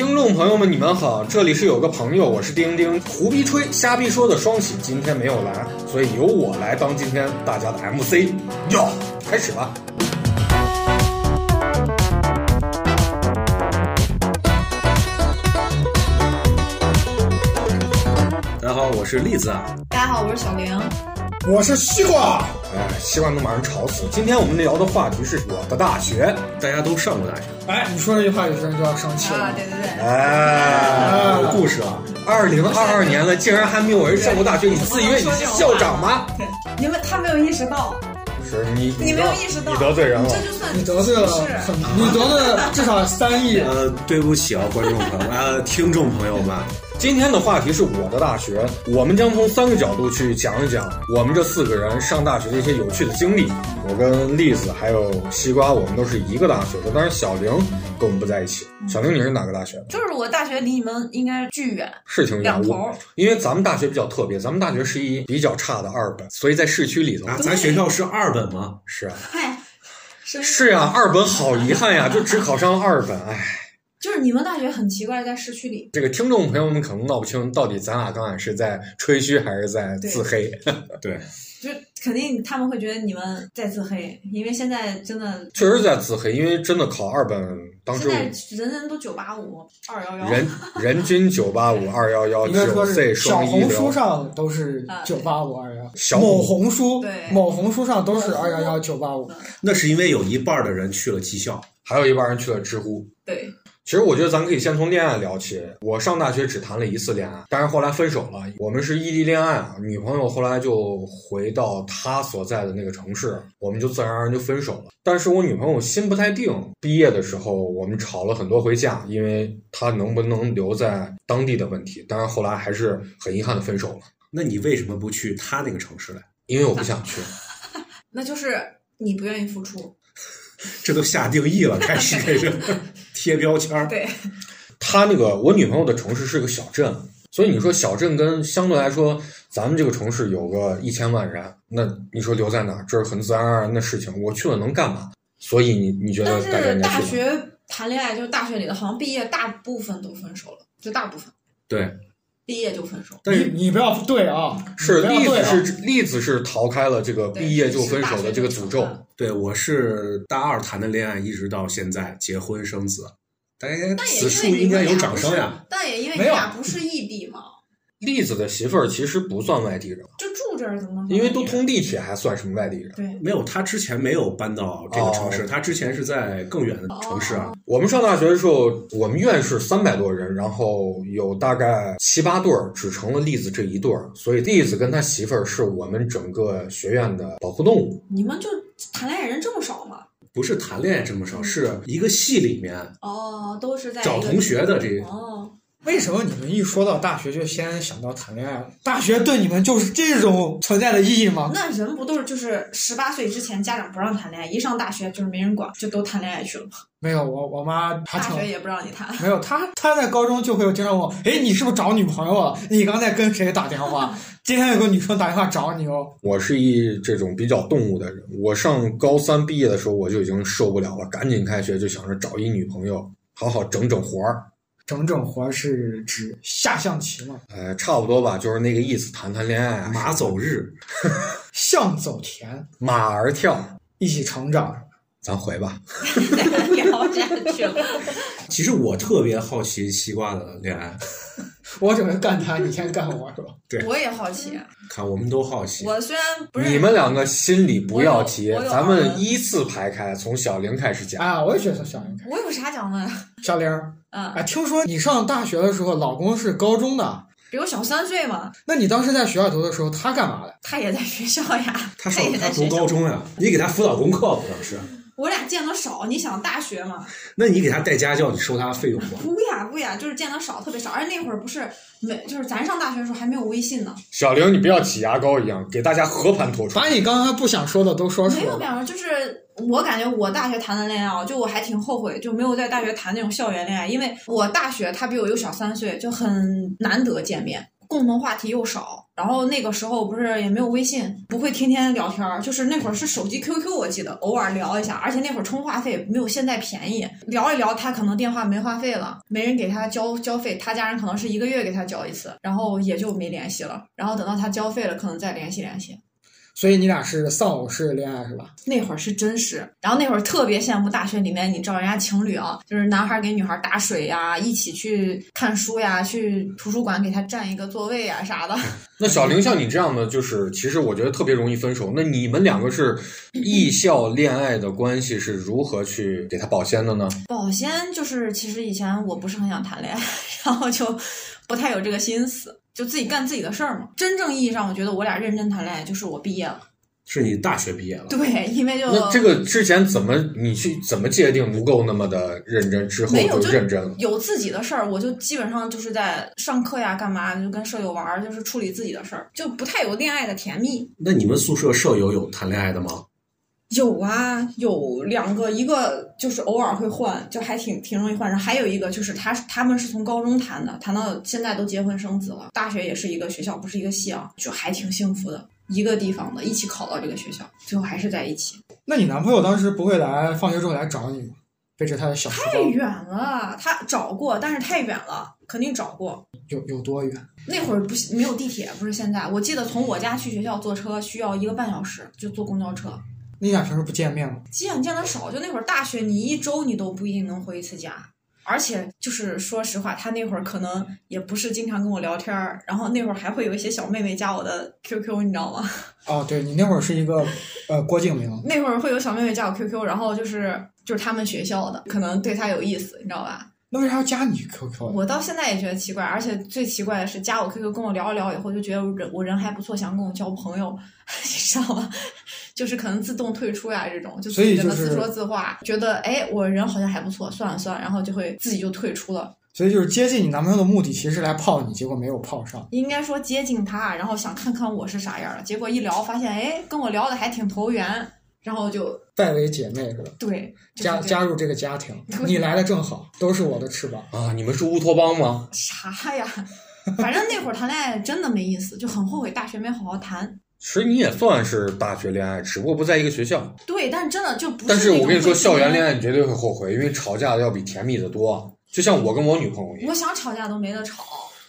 听众朋友们，你们好，这里是有个朋友，我是丁丁，胡逼吹瞎逼说的双喜今天没有来，所以由我来当今天大家的 MC，哟，开始吧。大家好，我是栗子啊。大家好，我是小玲。我是西瓜。哎，西瓜能把人吵死。今天我们聊的话题是我的大学，大家都上过大学。哎，你说这句话，有些人就要生气了。啊，对对对。哎，有故事啊！二零二二年了，竟然还没有人上过大学，你自以为你是校长吗？对，你们他没有意识到，是你，你没有意识到，你得罪人了，这就算你得罪了很，你得罪了至少三亿。呃，对不起啊，观众朋友们，听众朋友们。今天的话题是我的大学，我们将从三个角度去讲一讲我们这四个人上大学的一些有趣的经历。我跟栗子还有西瓜，我们都是一个大学的，但是小玲跟我们不在一起。小玲，你是哪个大学的？就是我大学离你们应该巨远，是挺远。两头我因为咱们大学比较特别，咱们大学是一比较差的二本，所以在市区里头啊，咱学校是二本吗？是啊，嗨，是是呀，二本好遗憾呀，就只考上了二本，唉。就是你们大学很奇怪，在市区里。这个听众朋友们可能闹不清，到底咱俩刚才是在吹嘘还是在自黑？对，就肯定他们会觉得你们在自黑，因为现在真的确实在自黑，因为真的考二本，当时现在人人都九八五、二幺幺，人 人均九八五、二幺幺、九 C 小双一红书。上都是九八五二幺，小某红书对某红书上都是二幺幺九八五。那是因为有一半的人去了技校。还有一帮人去了知乎。对，其实我觉得咱可以先从恋爱聊起。我上大学只谈了一次恋爱，但是后来分手了。我们是异地恋爱啊，女朋友后来就回到她所在的那个城市，我们就自然而然就分手了。但是我女朋友心不太定，毕业的时候我们吵了很多回架，因为她能不能留在当地的问题。但是后来还是很遗憾的分手了，那你为什么不去她那个城市来？因为我不想去。那就是你不愿意付出。这都下定义了，开始给人贴标签儿。对，他那个我女朋友的城市是个小镇，所以你说小镇跟相对来说，咱们这个城市有个一千万人，那你说留在哪儿，这是很自然而然的事情。我去了能干嘛？所以你你觉得但是大？学谈恋爱，就是大学里的，好像毕业大部分都分手了，就大部分对，毕业就分手。但是你你不要对啊，是栗你不要对啊。子是例子是逃开了这个毕业就分手的这个诅咒。。对我是大二谈的恋爱，一直到现在结婚生子。大家但也此处应该有掌声呀！。但也因为你俩不是异地嘛，栗子的媳妇儿其实不算外地人，就住这儿怎么能？因为都通地铁，还算什么外地人？对，没有，他之前没有搬到这个城市，哦他之前是在更远的城市啊。我们上大学的时候，我们院是三百多人，然后有大概七八对儿，只成了栗子这一对儿，所以栗子跟他媳妇儿是我们整个学院的保护动物。你们就谈恋爱人这么少吗？不是谈恋爱这么少，是一个系里面哦，都是在找同学的这个。哦，为什么你们一说到大学就先想到谈恋爱？大学对你们就是这种存在的意义吗？那人不都是就是十八岁之前家长不让谈恋爱，一上大学就是没人管，就都谈恋爱去了吗？没有，我我妈她大学也不让你谈。没有，她她在高中就会经常问我，哎，你是不是找女朋友了？你刚才跟谁打电话？今天有个女生打电话找你哦。我是一这种比较动物的人，我上高三毕业的时候我就已经受不了了，赶紧开学就想着找一女朋友，好好整整活儿。整整活是指下象棋嘛？呃，差不多吧，就是那个意思，谈谈恋爱啊，马走日，象走田，马儿跳，一起成长。咱回吧。聊下去了。其实我特别好奇西瓜的恋爱，我准备干他，你先干我是吧？对我也好奇，看我们都好奇。我虽然不是你们两个心里不要急咱们依次排开，从小玲开始讲。啊，我也觉得小玲开始。我有啥讲的？小玲儿，啊，哎，听说你上大学的时候，老公是高中的，比我小三岁嘛，那你当时在学校读的时候，他干嘛的？他也在学校呀，他上也他读在学校。高中呀，你给他辅导功课不当时？我俩见的少，你想大学嘛？那你给他带家教，你收他费用不？不呀不呀，就是见的少，特别少。而且那会儿不是没，就是咱上大学的时候还没有微信呢。小玲，你不要挤牙膏一样，给大家和盘托出。把你刚刚不想说的都说出来。没有没有，就是我感觉我大学谈的恋爱啊，就我还挺后悔，就没有在大学谈那种校园恋爱，因为我大学他比我又小三岁，就很难得见面。共同话题又少。然后那个时候不是也没有微信，不会天天聊天儿，就是那会儿是手机 QQ，我记得偶尔聊一下，而且那会儿充话费没有现在便宜，聊一聊他可能电话没话费了，没人给他交交费，他家人可能是一个月给他交一次，然后也就没联系了。然后等到他交费了，可能再联系联系。所以你俩是丧偶式恋爱是吧？那会儿是真是，然后那会儿特别羡慕大学里面，你知道人家情侣啊，就是男孩给女孩打水呀，一起去看书呀，去图书馆给他占一个座位呀啥的。那小玲像你这样的，就是其实我觉得特别容易分手。那你们两个是 异校恋爱的关系是如何去给他保鲜的呢？保鲜就是，其实以前我不是很想谈恋爱，然后就不太有这个心思，就自己干自己的事儿嘛。真正意义上，我觉得我俩认真谈恋爱，就是我毕业了。是你大学毕业了，对，因为就那这个之前怎么你去怎么界定不够那么的认真，之后就认真了？有自己的事儿，我就基本上就是在上课呀，干嘛就跟舍友玩儿，就是处理自己的事儿，就不太有恋爱的甜蜜。那你们宿舍舍友有谈恋爱的吗？有啊，有两个，一个就是偶尔会换，就还挺挺容易换上；还有一个就是他他们是从高中谈的，谈到现在都结婚生子了。大学也是一个学校，不是一个系啊，就还挺幸福的。一个地方的，一起考到这个学校，最后还是在一起。那你男朋友当时不会来放学之后来找你吗？背着他的小，太远了，他找过，但是太远了，肯定找过。有有多远？那会儿不没有地铁，不是现在。我记得从我家去学校坐车需要一个半小时，就坐公交车。那你俩平时不见面吗？见见的少，就那会儿大学，你一周你都不一定能回一次家。而且就是说实话，他那会儿可能也不是经常跟我聊天儿，然后那会儿还会有一些小妹妹加我的 QQ，你知道吗？哦，对你那会儿是一个呃郭敬明，那会儿会有小妹妹加我 QQ，然后就是就是他们学校的，可能对他有意思，你知道吧？那为啥要加你 QQ？我到现在也觉得奇怪，而且最奇怪的是，加我 QQ 跟我聊了聊以后，就觉得我人我人还不错，想跟我交朋友，你知道吗？就是可能自动退出呀，这种就自己在那自说自话，觉得哎我人好像还不错，算了算了，然后就会自己就退出了。所以就是接近你男朋友的目的其实是来泡你，结果没有泡上。应该说接近他，然后想看看我是啥样的，结果一聊发现哎跟我聊的还挺投缘，然后就拜为姐妹是吧？对就是加加入这个家庭，你来的正好，都是我的翅膀。啊，你们是乌托邦吗？啥呀？反正那会儿谈恋爱真的没意思，就很后悔大学没好好谈。其实你也算是大学恋爱，只不过不在一个学校。对，但真的就不是。但是我跟你说，校园恋爱你绝对会后悔，因为吵架的要比甜蜜的多。就像我跟我女朋友一样我，想吵架都没得吵，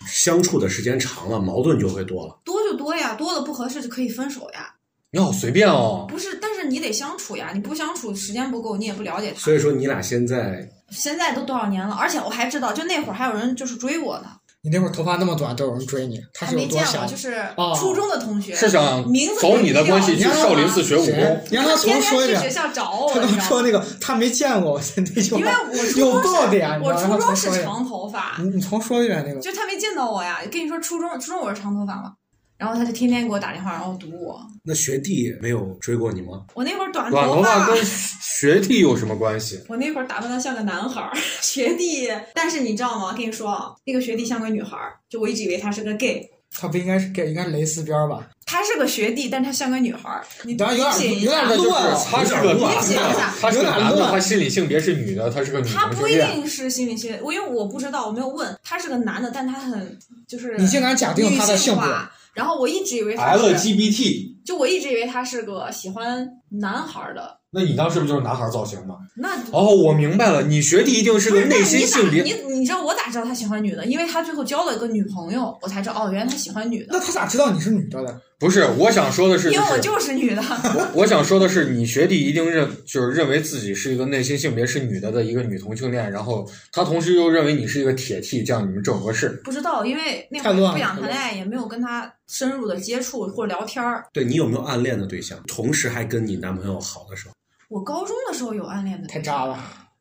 相处的时间长了，矛盾就会多了。多就多呀，多了不合适就可以分手呀。你好随便哦。不是，但是你得相处呀，你不相处，时间不够，你也不了解他。所以说你俩现在现在都多少年了，而且我还知道，就那会儿还有人就是追我呢，你那会儿头发那么短，都有人追你，他是有多想没见过，？就是哦初中的同学，是想名字走你的关系去没必要少林寺学武功？你让他天重说一遍天去学。校找我，他你知道吗？刚说那个他没见过我 那句因为，我初有中是爆点，我初中是。长头发，你你重说一遍那个。就他没见到我呀。跟你说，初中初中我是长头发嘛，然后他就天天给我打电话，然后堵我。那学弟没有追过你吗？我那会儿短短头头发跟学弟有什么关系？我那会儿打扮的像个男孩儿，学弟。但是你知道吗？我跟你说啊，那个学弟像个女孩儿，就我一直以为他是个 gay。他不应该是 gay，应该是蕾丝边儿吧？他是个学弟，但他像个女孩儿。你当然有点理解一下有点那就是乱了他是个有点乱男理解一下，他是个男的，有点乱他心理性别是女的，他是个女他不一。定是心理性，我因为我不知道，我没有问。他是个男的，但他很就是你竟然假定他的女性别化。然后我一直以为他是，LGBT，就我一直以为他是个喜欢男孩儿的。那你当时不就是男孩造型吗？那哦，我明白了，你学弟一定是个内心性别。你你知道我咋知道他喜欢女的？因为他最后交了个女朋友，我才知道哦，原来他喜欢女的。那他咋知道你是女的的？不是，我想说的是，因为我就是女的。我我想说的是，你学弟一定认就是认为自己是一个内心性别是女的的一个女同性恋，然后他同时又认为你是一个铁 T，这样你们正合适。不知道，因为那会太乱了儿不想谈恋爱，也没有跟他深入的接触或者聊天儿。对你有没有暗恋的对象？同时还跟你男朋友好的时候？我高中的时候有暗恋的，太渣了。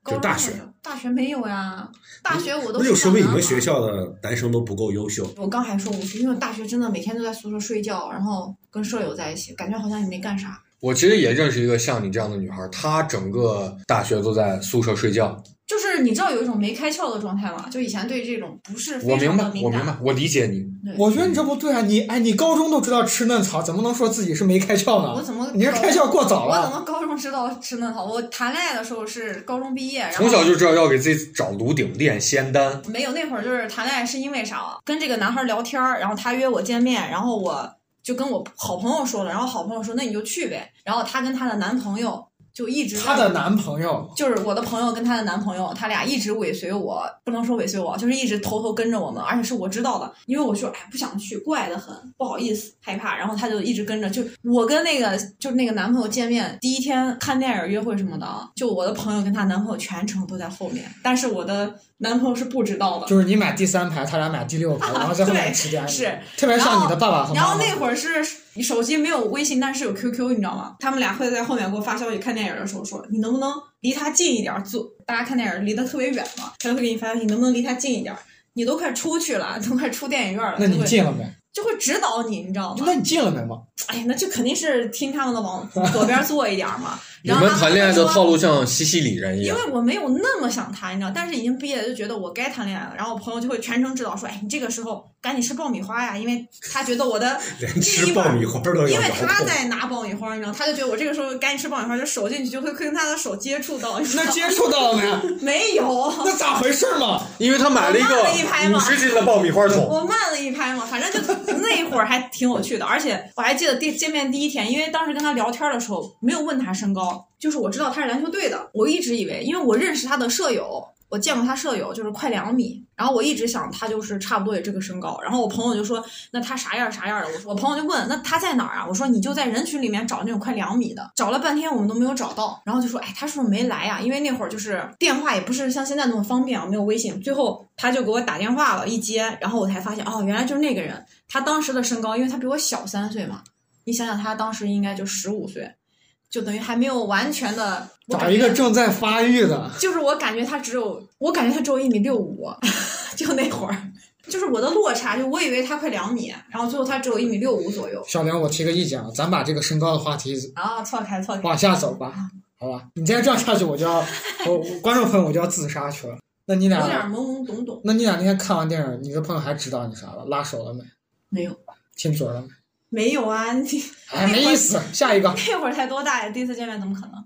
就大学大学没有呀，大学我都那就说明你们学校的男生都不够优秀。我刚还说我是因为大学真的每天都在宿舍睡觉，然后跟舍友在一起，感觉好像也没干啥。我其实也认识一个像你这样的女孩，她整个大学都在宿舍睡觉。就是你知道有一种没开窍的状态吗？就以前对这种不是非我明白常的，敏感。我明白，我理解你。我觉得你这不对啊！你哎，你高中都知道吃嫩草，怎么能说自己是没开窍呢？我怎么你是开窍过早了我怎。么高中知道吃嫩草？我谈恋爱的时候是高中毕业，然后从小就知道要给自己找炉鼎炼仙丹。没有那会儿就是谈恋爱是因为啥？跟这个男孩聊天儿，然后他约我见面，然后我就跟我好朋友说了，然后好朋友说那你就去呗。然后她跟她的男朋友就一直她的男朋友。就是我的朋友跟她的男朋友，他俩一直尾随我，不能说尾随我，就是一直偷偷跟着我们，而且是我知道的，因为我说哎不想去，怪得很，不好意思，害怕，然后他就一直跟着，就我跟那个就是那个男朋友见面第一天看电影约会什么的啊，就我的朋友跟她男朋友全程都在后面，但是我的男朋友是不知道的。就是你买第三排，他俩买第六排，然后在后面 吃点。是，特别像你的爸爸和然后妈妈。那会儿是你手机没有微信，但是有 QQ，你知道吗？他们俩会在后面给我发消息，看电影的时候说你能不能离他近一点儿？坐大家看电影离得特别远嘛，他就会给你发消息，你能不能离他近一点儿？你都快出去了，都快出电影院了，那你就会进了没？就会指导你，你知道吗？那你进了没嘛？哎，那就肯定是听他们的，往左边坐一点嘛。你然后他们谈恋爱的套路像西西里人一样因为。我没有那么想谈，你知道，但是已经毕业了，就觉得我该谈恋爱了。然后我朋友就会全程指导说：“哎，你这个时候赶紧吃爆米花呀，因为他觉得我的连吃爆米花都要因为。他在拿爆米花，你知道，他就觉得我这个时候赶紧吃爆米花，就手进去就会跟他的手接触到，那接触到了没？没有？那咋回事嘛？因为他买了一我慢了一个拍嘛五十斤的爆米花桶，我慢了一拍嘛，反正就那会儿还挺有趣的，而且我还记得第见面第一天，因为当时跟他聊天的时候没有问他身高，就是我知道他是篮球队的，我一直以为，因为我认识他的舍友，我见过他舍友就是快两米，然后我一直想他就是差不多也这个身高，然后我朋友就说那他啥样啥样的，我说我朋友就问那他在哪儿啊？我说你就在人群里面找那种快两米的，找了半天我们都没有找到，然后就说哎他是不是没来呀、因为那会儿就是电话也不是像现在那么方便啊，没有微信，最后他就给我打电话了，一接，然后我才发现哦原来就是那个人，他当时的身高，因为他比我小三岁嘛，你想想他当时应该就十五岁。就等于还没有完全的找一个正在发育的，就是我感觉他只有，我感觉他只有一米六五，就那会儿，就是我的落差，就我以为他快两米，然后最后他只有一米六五左右。小梁，我提个意见啊，咱把这个身高的话题啊，错开错开，往下走吧，好吧？你再这样下去，我就要我我观众朋友我就要自杀去了。那你有点俩，懵懵懂懂，那你俩那天看完电影，你的朋友还指导你啥了？拉手了没？没有亲嘴了没？没有啊，你哎，没意思，下一个。那会儿才多大呀？第一次见面怎么可能？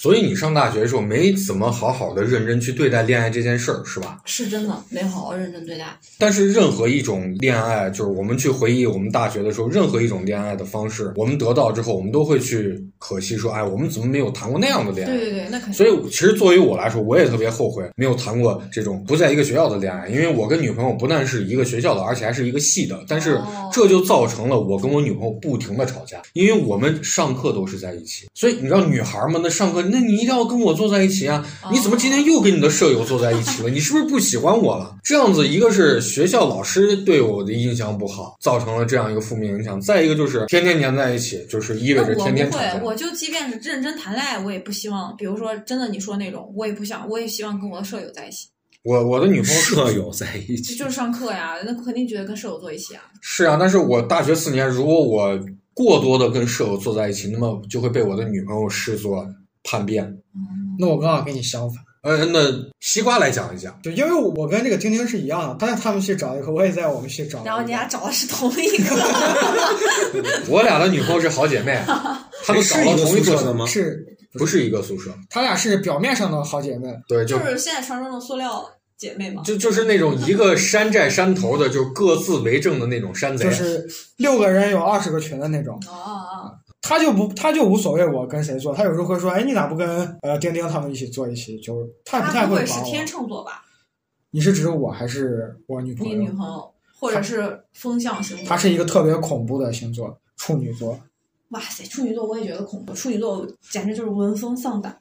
所以你上大学的时候没怎么好好的认真去对待恋爱这件事儿，是吧？是真的没好好认真对待。但是任何一种恋爱，就是我们去回忆我们大学的时候，任何一种恋爱的方式，我们得到之后，我们都会去可惜说，哎，我们怎么没有谈过那样的恋爱？对对对，那肯定。所以，其实作为我来说，我也特别后悔没有谈过这种不在一个学校的恋爱，因为我跟女朋友不但是一个学校的，而且还是一个系的。但是哦这就造成了我跟我女朋友不停的吵架，因为我们上课都是在一起。所以你知道，女孩们那上课，那你一定要跟我坐在一起啊！你怎么今天又跟你的舍友坐在一起了？你是不是不喜欢我了？这样子，一个是学校老师对我的印象不好，造成了这样一个负面影响；再一个就是天天黏在一起，就是意味着天天吵架不会，。我就即便是认真谈恋爱，我也不希望，比如说真的你说那种，我也不想，我也希望跟我的舍友在一起，我我的女朋友舍友在一起，就就是上课呀，那肯定觉得跟舍友坐一起啊。是啊，但是我大学四年，如果我过多的跟舍友坐在一起，那么就会被我的女朋友视作叛变。那我刚好跟你相反，呃，那西瓜来讲一讲，就因为我跟这个丁丁是一样的，他在他们系找一个，我也在我们系找。然后你俩找的是同一个，我俩的女朋友是好姐妹，她们找是一个了同一个宿舍的吗？是不是一个宿舍，他俩是表面上的好姐妹，对，就就是现在传说中的塑料姐妹嘛。就就是那种一个山寨山头的，就各自为政的那种山贼。就是六个人有二十个群的那种。哦哦他就不，他就无所谓我跟谁做，他有时候会说，哎，你咋不跟呃丁丁他们一起做一起？就是他不太他不会管我。会是天秤座吧？你是指我还是我女朋友你女？朋友，或者是风象星座？他是一个特别恐怖的星座，处女座。哇塞，处女座我也觉得恐怖，处女座简直就是闻风丧胆。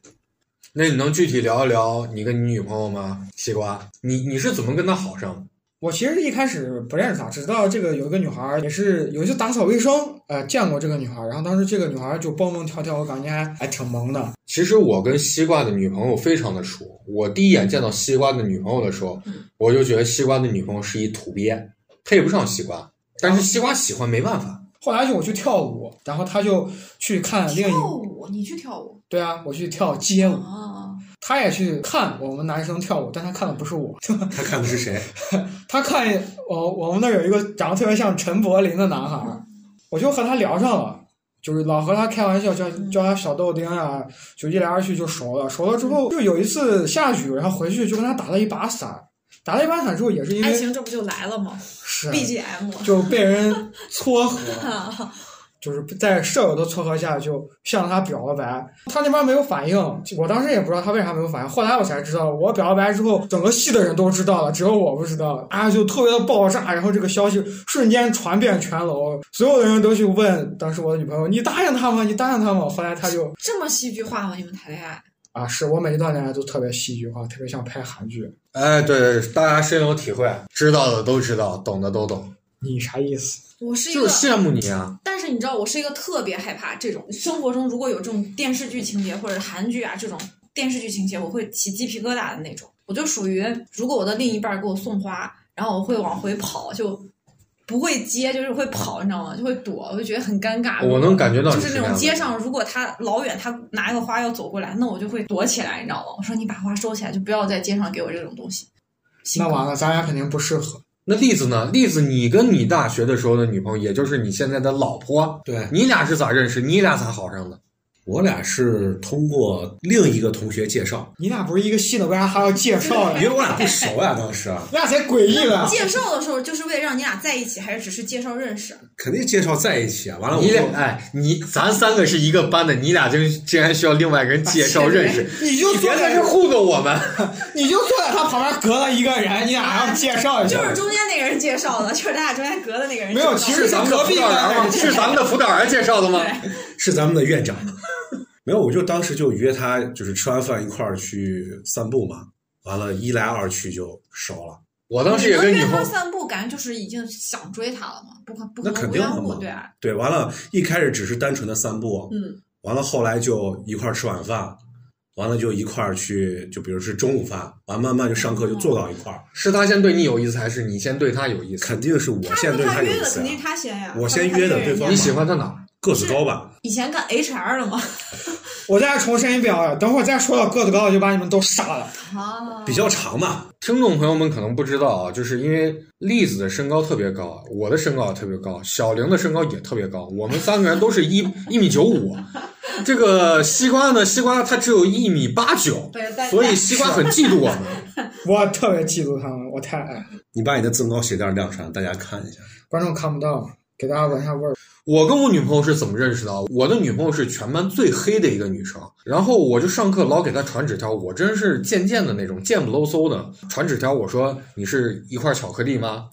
那你能具体聊一聊你跟你女朋友吗？西瓜，你你是怎么跟她好上的？我其实一开始不认识她，只知道这个有一个女孩儿，也是有一次打扫卫生，呃，见过这个女孩儿，然后当时这个女孩儿就蹦蹦跳跳，我感觉还还挺萌的。其实我跟西瓜的女朋友非常的熟。我第一眼见到西瓜的女朋友的时候，我就觉得西瓜的女朋友是一土鳖，配不上西瓜。但是西瓜喜欢没办法。后来就我去跳舞，然后他就去看另一跳舞，你去跳舞对啊，我去跳街舞，啊？他也去看我们男生跳舞，但他看的不是我，他看的是谁？他看我我们那儿有一个长得特别像陈柏霖的男孩，我就和他聊上了。就是老和他开玩笑，叫叫他小豆丁啊、就一来二去就熟了。熟了之后，就有一次下雨，然后回去就跟他打了一把伞。打了一把伞之后，也是因为爱为情这不就来了吗是？BGM 就被人撮合，啊，就是在舍友的撮合下，就向他表了白。他那边没有反应，我当时也不知道他为啥没有反应。后来我才知道，我表了白之后，整个系的人都知道了，只有我不知道。啊，就特别的爆炸，然后这个消息瞬间传遍全楼，所有的人都去问当时我的女朋友：“你答应他吗？你答应他吗？”后来他就这么戏剧化吗？你们谈恋爱？啊，是我每一段恋爱都特别戏剧化，特别像拍韩剧。哎，对对，大家深有体会，知道的都知道，懂的都懂，你啥意思？我是一个，就是羡慕你啊！但是你知道，我是一个特别害怕这种生活中如果有这种电视剧情节或者韩剧啊这种电视剧情节，我会起鸡皮疙瘩的那种。我就属于，如果我的另一半给我送花，然后我会往回跑，就不会接，就是会跑，你知道吗？就会躲，我就觉得很尴尬。我能感觉到就是那种街上，如果他老远，他拿一个花要走过来，那我就会躲起来，你知道吗？我说你把花收起来，就不要在街上给我这种东西。那完了，咱俩肯定不适合。那栗子呢？栗子，你跟你大学的时候的女朋友，也就是你现在的老婆，对你俩是咋认识？你俩咋好上的？我俩是通过另一个同学介绍，你俩不是一个系的，为啥还要介绍呀？因为我俩不熟呀，当时啊 你俩才诡异了。介绍的时候就是为了让你俩在一起，还是只是介绍认识？肯定介绍在一起啊。完了我你俩哎，你咱三个是一个班的，你俩竟竟然需要另外一个人介绍认识，你就坐在别在这糊弄我们。你就坐在他旁边隔了一个人，你俩还要介绍一下？就是中间那个人介绍的，就是咱俩中间隔的那个人没。有其实是咱们的辅导员吗？是咱们的辅导员介绍的吗？对，是咱们的院长。没有，我就当时就约他，就是吃完饭一块儿去散步嘛。完了，一来二去就熟了。我当时也跟你能约女朋友，散步，感觉就是已经想追他了嘛？不可不定的嘛对啊，对，完了，一开始只是单纯的散步，嗯，完了后来就一块儿吃晚饭，完了就一块儿去，就比如是中午饭，完慢慢就上课就坐到一块儿。是他先对你有意思，还是你先对他有意思？肯定是我先对他有意思的肯定是他先呀，我先约的对方你喜欢他哪？个子高吧？以前干 HR 的吗？我再重申一遍啊，等会儿再说到个子高的就把你们都杀了。啊，比较长嘛，听众朋友们可能不知道啊，就是因为栗子的身高特别高，我的身高也特别高，小玲的身高也特别高，我们三个人都是一 一米九五。这个西瓜呢，西瓜它只有一米八九，所以西瓜很嫉妒我们。我特别嫉妒他们，我太矮。你把你的增高鞋垫亮出来，大家看一下。观众看不到，给大家闻一下味儿。我跟我女朋友是怎么认识的？我的女朋友是全班最黑的一个女生，然后我就上课老给她传纸条，我真是贱贱的那种，贱不喽嗖的传纸条。我说你是一块巧克力吗？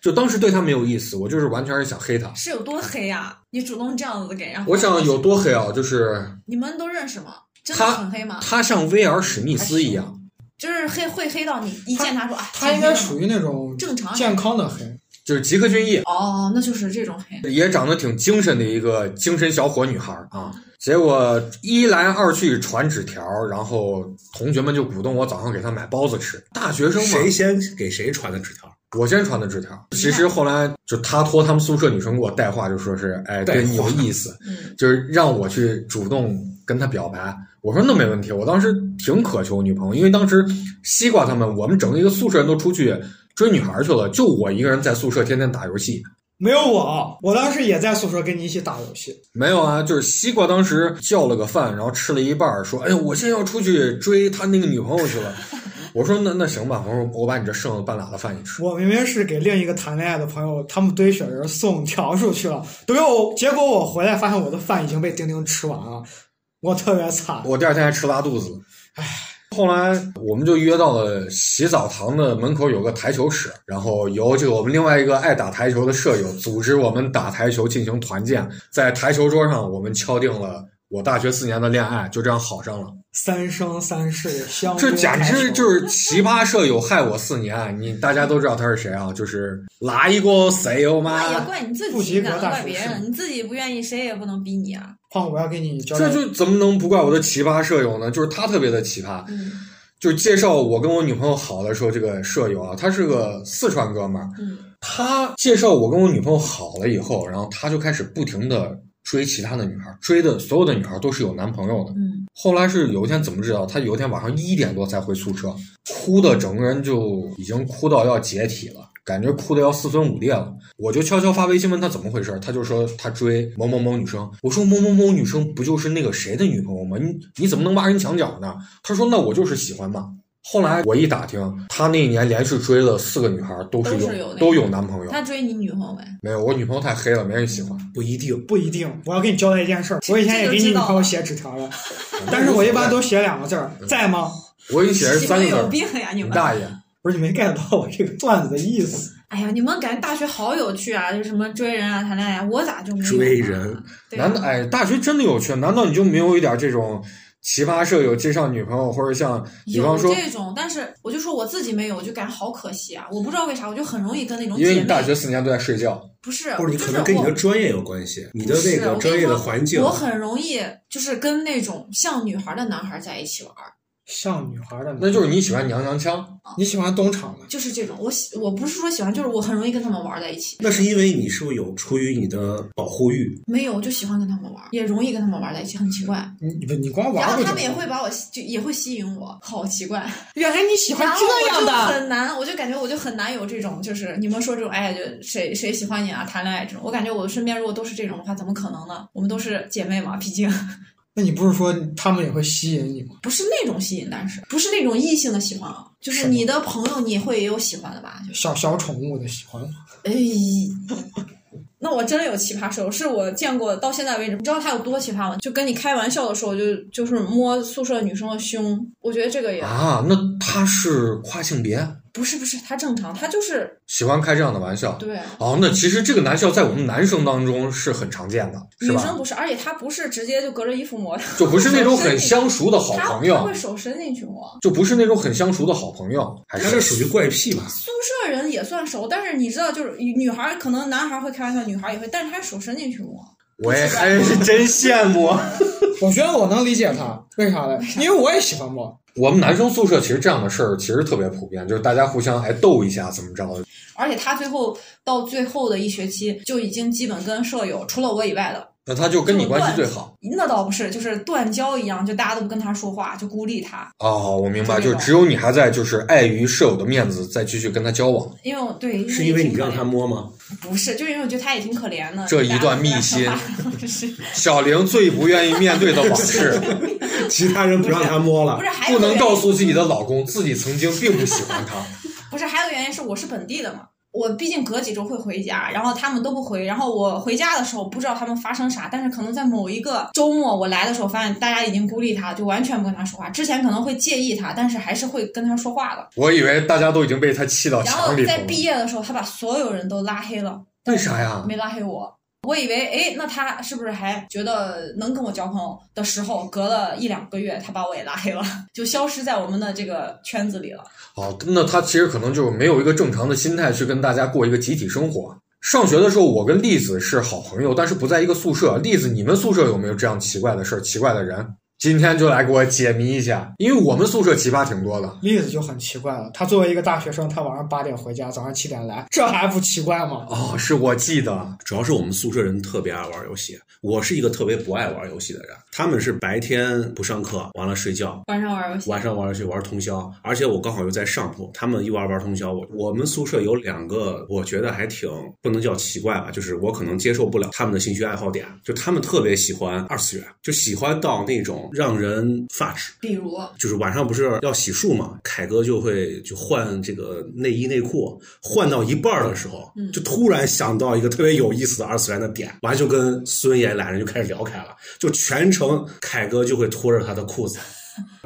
就当时对她没有意思，我就是完全是想黑她。是有多黑呀？你主动这样子给，然后我想有多黑啊，就是你们都认识吗？真的她很黑吗？她像威尔史密斯一样，就是黑会黑到你一见他说啊，他应该属于那种正常健康的黑。就是吉克隽逸，哦，那就是这种黑。也长得挺精神的一个精神小伙女孩儿啊。结果一来二去传纸条，然后同学们就鼓动我早上给她买包子吃。大学生嘛，谁先给谁传的纸条？我先传的纸条，其实后来就他托他们宿舍女生给我带话，就说是哎带对你有意思，嗯，就是让我去主动跟他表白。我说那没问题，我当时挺渴求女朋友，因为当时西瓜他们我们整个一个宿舍人都出去追女孩去了，就我一个人在宿舍天天打游戏。没有我，我当时也在宿舍跟你一起打游戏。没有啊，就是西瓜当时叫了个饭，然后吃了一半儿，说：“哎呀，我现在要出去追他那个女朋友去了。”我说：“那那行吧，我说我把你这剩了半拉的饭你吃。”我明明是给另一个谈恋爱的朋友，他们堆雪人送条数去了，都有。结果我回来发现我的饭已经被丁丁吃完了，我特别惨。我第二天还吃拉肚子。唉，后来我们就约到了洗澡堂的门口有个台球室，然后由这个我们另外一个爱打台球的舍友组织我们打台球进行团建，在台球桌上我们敲定了我大学四年的恋爱，就这样好上了。三生三世相这简直就是奇葩舍友害我四年，你大家都知道他是谁啊？就是哪一个谁友吗？那也怪你自己，不及格怪别人？你自己不愿意，谁也不能逼你啊。胖，我要给你交代这。就怎么能不怪我的奇葩舍友呢？就是他特别的奇葩。嗯就介绍我跟我女朋友好的时候，这个舍友啊，他是个四川哥们儿，嗯他介绍我跟我女朋友好了以后，然后他就开始不停的追其他的女孩，追的所有的女孩都是有男朋友的。嗯，后来是有一天怎么知道？他有一天晚上一点多才回宿舍，哭的整个人就已经哭到要解体了。感觉哭的要四分五裂了，我就悄悄发微信问他怎么回事，他就说他追某某某女生。我说某某某女生不就是那个谁的女朋友吗？你你怎么能挖人墙角呢？他说那我就是喜欢嘛。后来我一打听，他那一年连续追了四个女孩，都是都是有都有男朋友。他追你女朋友没？没有，我女朋友太黑了，没人喜欢。不一定。不一定，我要跟你交代一件事儿，我以前也给你女朋友写纸条了，但是我一般都写两个字儿，在吗？我给你写的是三个字儿，病呀！你们大爷！不是你没 get 到我这个段子的意思。哎呀，你们感觉大学好有趣啊！就什么追人啊、谈恋爱，啊我咋就没追人？难道哎，大学真的有趣？难道你就没有一点这种奇葩舍友介绍女朋友，或者像比方说，这种，但是我就说我自己没有，我就感觉好可惜啊！我不知道为啥，我就很容易跟那种因为，你大学四年都在睡觉，不是，或者你可能跟你的专业有关系，你的那个专业的我跟你说环境我。很容易就是跟那种像女孩的男孩在一起玩儿，像女孩的，那就是你喜欢娘娘腔。你喜欢东厂的，就是这种。我喜我不是说喜欢，就是我很容易跟他们玩在一起。那是因为你是不是有出于你的保护欲？没有，我就喜欢跟他们玩，也容易跟他们玩在一起，很奇怪。你不你光玩不就后他们也会把我就也会吸引我，好奇怪。原来你喜欢这样的，很难，我就感觉我就很难有这种，就是你们说这种，哎，就谁谁喜欢你啊，谈恋爱这种，我感觉我身边如果都是这种的话，怎么可能呢？我们都是姐妹嘛，毕竟那你不是说他们也会吸引你吗？不是那种吸引，但是不是那种异性的喜欢啊，就是你的朋友你会也有喜欢的吧？就是小小宠物的喜欢吗？哎，那我真有奇葩室友，是我见过到现在为止，你知道他有多奇葩吗？就跟你开玩笑的时候，就就是摸宿舍女生的胸，我觉得这个也、啊，那他是跨性别，不是不是，他正常，他就是喜欢开这样的玩笑。对。哦，那其实这个男笑在我们男生当中是很常见的，女生不是，而且他不是直接就隔着衣服摸，就不是那种很相熟的好朋友会，手伸进去摸。就不是那种很相熟的好朋友，还是属于怪癖吧？宿舍人也算熟，但是你知道，就是女孩可能男孩会开玩笑，女孩也会，但是他手伸进去摸。我也还是真羡慕。我觉得我能理解他，为啥呢？因为我也喜欢摸。我们男生宿舍其实这样的事儿其实特别普遍，就是大家互相哎逗一下怎么着。而且他最后到最后的一学期就已经基本跟舍友除了我以外的，那他就跟你关系最好。那倒不是，就是断交一样，就大家都不跟他说话，就孤立他。哦，我明白，就那种就只有你还在，就是碍于舍友的面子再继续跟他交往。因为我对，是因为你让他摸，吗？不是，就是因为我觉得他也挺可怜的。这一段秘辛 小玲最不愿意面对的往事 其他人不让他摸了不是，还不能告诉自己的老公自己曾经并不喜欢他。不是，还有个原因是我是本地的嘛，我毕竟隔几周会回家，然后他们都不回，然后我回家的时候不知道他们发生啥，但是可能在某一个周末我来的时候，发现大家已经孤立他，就完全不跟他说话。之前可能会介意他，但是还是会跟他说话的。我以为大家都已经被他气到然后在。毕业的时候，他把所有人都拉黑了，为啥呀？没拉黑我。我以为，哎，那他是不是还觉得能跟我交朋友的时候，隔了一两个月，他把我也拉黑了，就消失在我们的这个圈子里了。哦，那他其实可能就没有一个正常的心态去跟大家过一个集体生活。上学的时候，我跟栗子是好朋友，但是不在一个宿舍。栗子，你们宿舍有没有这样奇怪的事儿、奇怪的人？今天就来给我解谜一下，因为我们宿舍奇葩挺多的。例子就很奇怪了，他作为一个大学生，他晚上八点回家，早上七点来，这还不奇怪吗？哦，是我记得，主要是我们宿舍人特别爱玩游戏，我是一个特别不爱玩游戏的人。他们是白天不上课，完了睡觉，晚上玩游戏，晚上玩游戏玩通宵，而且我刚好又在上铺，他们一玩玩通宵。我我们宿舍有两个，我觉得还挺不能叫奇怪吧，就是我可能接受不了他们的兴趣爱好点，就他们特别喜欢二次元，就喜欢到那种让人发指。比如就是晚上不是要洗漱嘛，凯哥就会就换这个内衣内裤，换到一半的时候，就突然想到一个特别有意思的二次元的点，完就跟孙爷俩人就开始聊开了，就全程凯哥就会拖着他的裤子，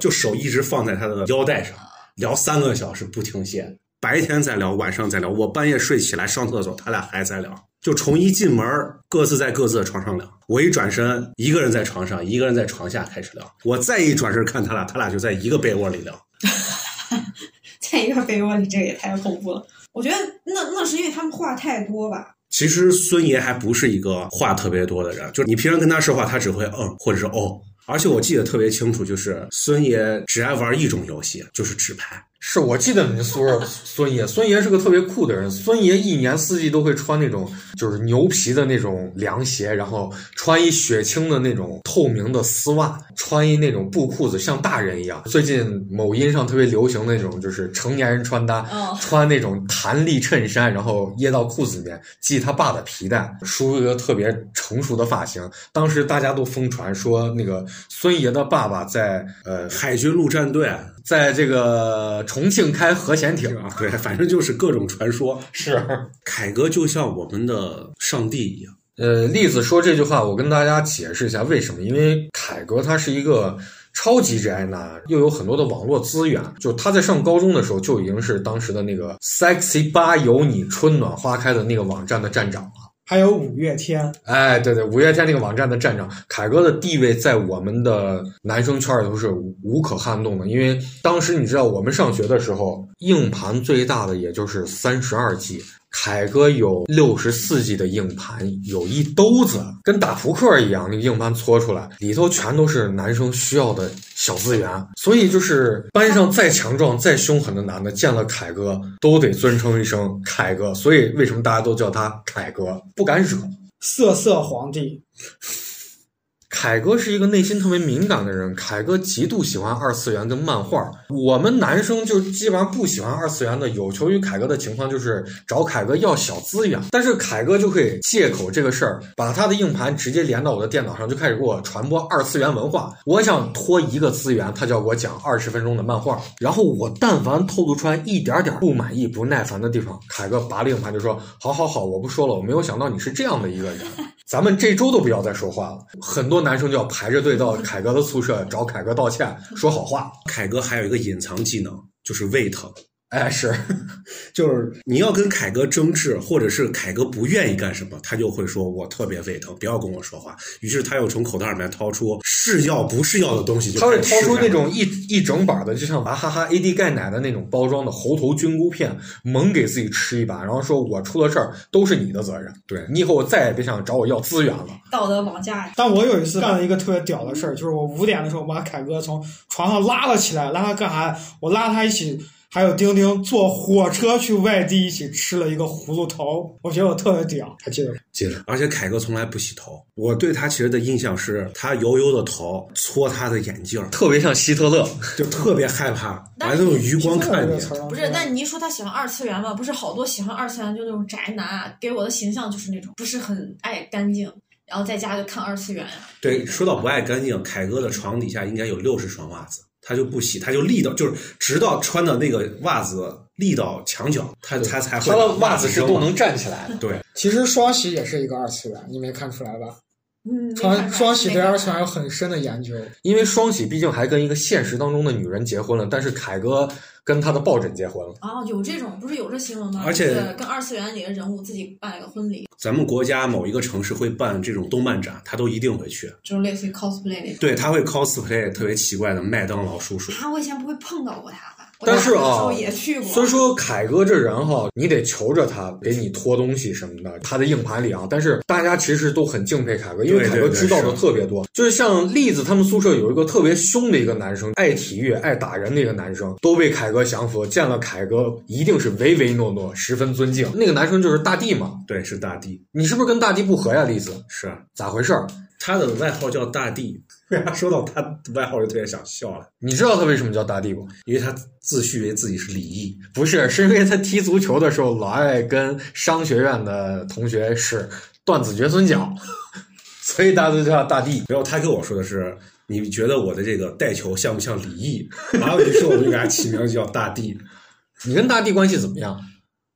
就手一直放在他的腰带上，聊三个小时不停歇，白天在聊，晚上在聊，我半夜睡起来上厕所，他俩还在聊。就从一进门儿，各自在各自的床上聊。我一转身，一个人在床上，一个人在床下开始聊。我再一转身看他俩，他俩就在一个被窝里聊。在一个被窝里，这个也太恐怖了。我觉得那那是因为他们话太多吧。其实孙爷还不是一个话特别多的人，就是你平常跟他说话，他只会嗯或者是哦。而且我记得特别清楚，就是孙爷只爱玩一种游戏，就是纸牌。是我记得你宿舍孙爷，孙爷是个特别酷的人。孙爷一年四季都会穿那种就是牛皮的那种凉鞋，然后穿一雪青的那种透明的丝袜，穿一那种布裤子，像大人一样。最近某音上特别流行那种就是成年人穿搭，哦穿那种弹力衬衫，然后掖到裤子里面系他爸的皮带，梳一个特别成熟的发型。当时大家都疯传说那个孙爷的爸爸在呃海军陆战队在这个重庆开核潜艇啊，对，反正就是各种传说。是，凯哥就像我们的上帝一样。呃，栗子说这句话，我跟大家解释一下为什么。因为凯哥他是一个超级宅男，又有很多的网络资源。就他在上高中的时候就已经是当时的那个 “sexy 吧有你春暖花开”的那个网站的站长了。还有五月天，哎，对对，五月天那个网站的站长，凯哥的地位在我们的男生圈里头是无可撼动的。因为当时你知道，我们上学的时候，硬盘最大的也就是三十二 G，凯哥有六十四 G 的硬盘，有一兜子，跟打扑克一样，那个硬盘搓出来，里头全都是男生需要的小资源。所以就是班上再强壮、再凶狠的男的，见了凯哥都得尊称一声凯哥。所以为什么大家都叫他凯哥，不敢惹。色色皇帝，凯哥是一个内心特别敏感的人，凯哥极度喜欢二次元跟漫画。我们男生就基本上不喜欢二次元的，有求于凯哥的情况就是找凯哥要小资源，但是凯哥就会借口这个事儿，把他的硬盘直接连到我的电脑上，就开始给我传播二次元文化。我想拖一个资源，他就要给我讲二十分钟的漫画，然后我但凡透露出来一点点不满意、不耐烦的地方，凯哥拔了硬盘就说：“好好好，我不说了，我没有想到你是这样的一个人。”咱们这周都不要再说话了，很多男生就要排着队到凯哥的宿舍找凯哥道歉，说好话。凯哥还有一个隐藏技能，就是胃疼。哎，是，就是你要跟凯哥争执，或者是凯哥不愿意干什么，他就会说：“我特别胃疼，不要跟我说话。”于是他又从口袋里面掏出是药不是药的东西，就他会掏出那种一一整板的，就像娃哈哈 AD 钙奶的那种包装的猴头菌菇片，猛给自己吃一把，然后说我出了事儿都是你的责任，对你以后再也别想找我要资源了。道德绑架。但我有一次干了一个特别屌的事儿，就是我五点的时候把凯哥从床上拉了起来，拉他干啥？我拉他一起，还有丁丁坐火车去外地一起吃了一个葫芦头，我觉得我特别屌，还记得吗？记得。而且凯哥从来不洗头，我对他其实的印象是他油油的头搓他的眼镜儿，特别像希特勒，就特别害怕，完了那种余光看你不是，但你一说他喜欢二次元嘛，不是好多喜欢二次元就那种宅男啊，给我的形象就是那种不是很爱干净，然后在家就看二次元啊。对，说到不爱干净，凯哥的床底下应该有六十双袜子，他就不洗，他就立到，就是直到穿的那个袜子立到墙角，他他才会他的袜子是扔嘛都能站起来的。对，其实双洗也是一个二次元，你没看出来吧？嗯，双双喜对二次元有很深的研究。因为双喜毕竟还跟一个现实当中的女人结婚了，但是凯哥跟他的抱枕结婚了。哦，有这种不是有这新闻吗？而且跟二次元里的人物自己办了个婚礼，咱们国家某一个城市会办这种动漫展，他都一定会去。就是类似于 cosplay 那种。对，他会 cosplay 特别奇怪的麦当劳叔叔。啊，我以前不会碰到过他但是啊也去过。虽说凯哥这人哈，你得求着他给你拖东西什么的，他的硬盘里啊，但是大家其实都很敬佩凯哥，因为凯哥知道的特别多。就是像栗子他们宿舍有一个特别凶的一个男生，爱体育、爱打人的一个男生，都被凯哥降服。见了凯哥一定是唯唯诺诺，十分尊敬。那个男生就是大地嘛，对，是大地，你是不是跟大地不和呀？栗子是咋回事儿？他的外号叫大地。为啥说到他的外号就特别想笑了？你知道他为什么叫大地不？因为他自诩为自己是李毅。不是，是因为他踢足球的时候老爱跟商学院的同学是断子绝孙脚，所以大家都叫他大地。然后他跟我说的是，你觉得我的这个带球像不像李毅？然后，于是我就给他起名叫大地。你跟大地关系怎么样？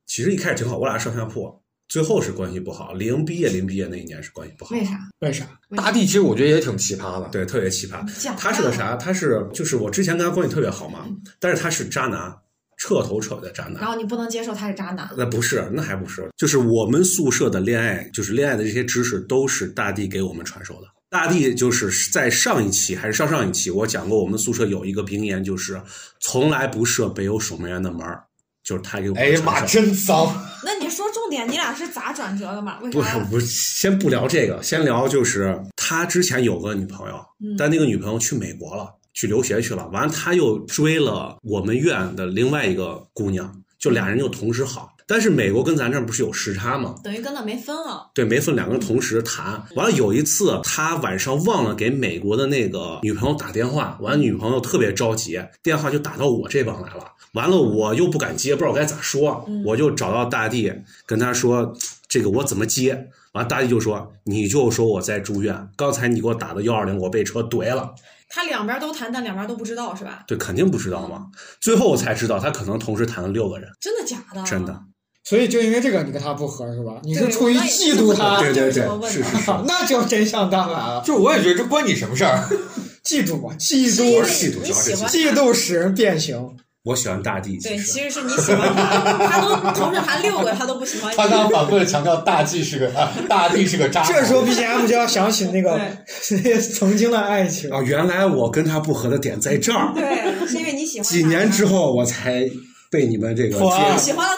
其实一开始挺好，我俩上下铺，最后是关系不好。零毕业，零毕业那一年是关系不好。为啥？为啥？大地其实我觉得也挺奇葩的。对，特别奇葩。他是个啥？他是就是我之前跟他关系特别好嘛，但是他是渣男，彻头彻尾的渣男。然后你不能接受他是渣男，那不是，那还不是，就是我们宿舍的恋爱，就是恋爱的这些知识都是大地给我们传授的。大地就是在上一期还是上上一期，我讲过我们宿舍有一个名言，就是从来不设北有守门员的门儿就是他给我们哎呀妈，真脏！那你说重点，你俩是咋转折的嘛？为不是？不，先不聊这个，先聊就是他之前有个女朋友，嗯但那个女朋友去美国了。去留学去了。完了，他又追了我们院的另外一个姑娘，就俩人就同时好。但是美国跟咱这儿不是有时差吗？等于跟那没分了。对，没分两个人同时谈。完了有一次，他晚上忘了给美国的那个女朋友打电话，完了女朋友特别着急，电话就打到我这帮来了。完了我又不敢接，不知道该咋说，我就找到大地跟他说：“这个我怎么接？”完了大地就说：“你就说我在住院，刚才你给我打的幺二零，我被车怼了。”他两边都谈，但两边都不知道是吧？对，肯定不知道嘛。最后我才知道，他可能同时谈了六个人。真的假的？真的。所以就因为这个你跟他不和是吧？你是出于嫉妒他？对对对，是是是。那就真相大白了。就我也觉得这关你什么事儿？嫉妒啊，嫉妒，嫉妒，嫉妒使人变形。我喜欢大地，对，其实是你喜欢他，他都同时谈六个，他都不喜欢。他刚反复的强调大地是个大地是个渣。这时候 BGM 就要想起那个 曾经的爱情啊，原来我跟他不合的点在这儿。对，是因为你喜欢。几年之后我才。被你们这个喜欢了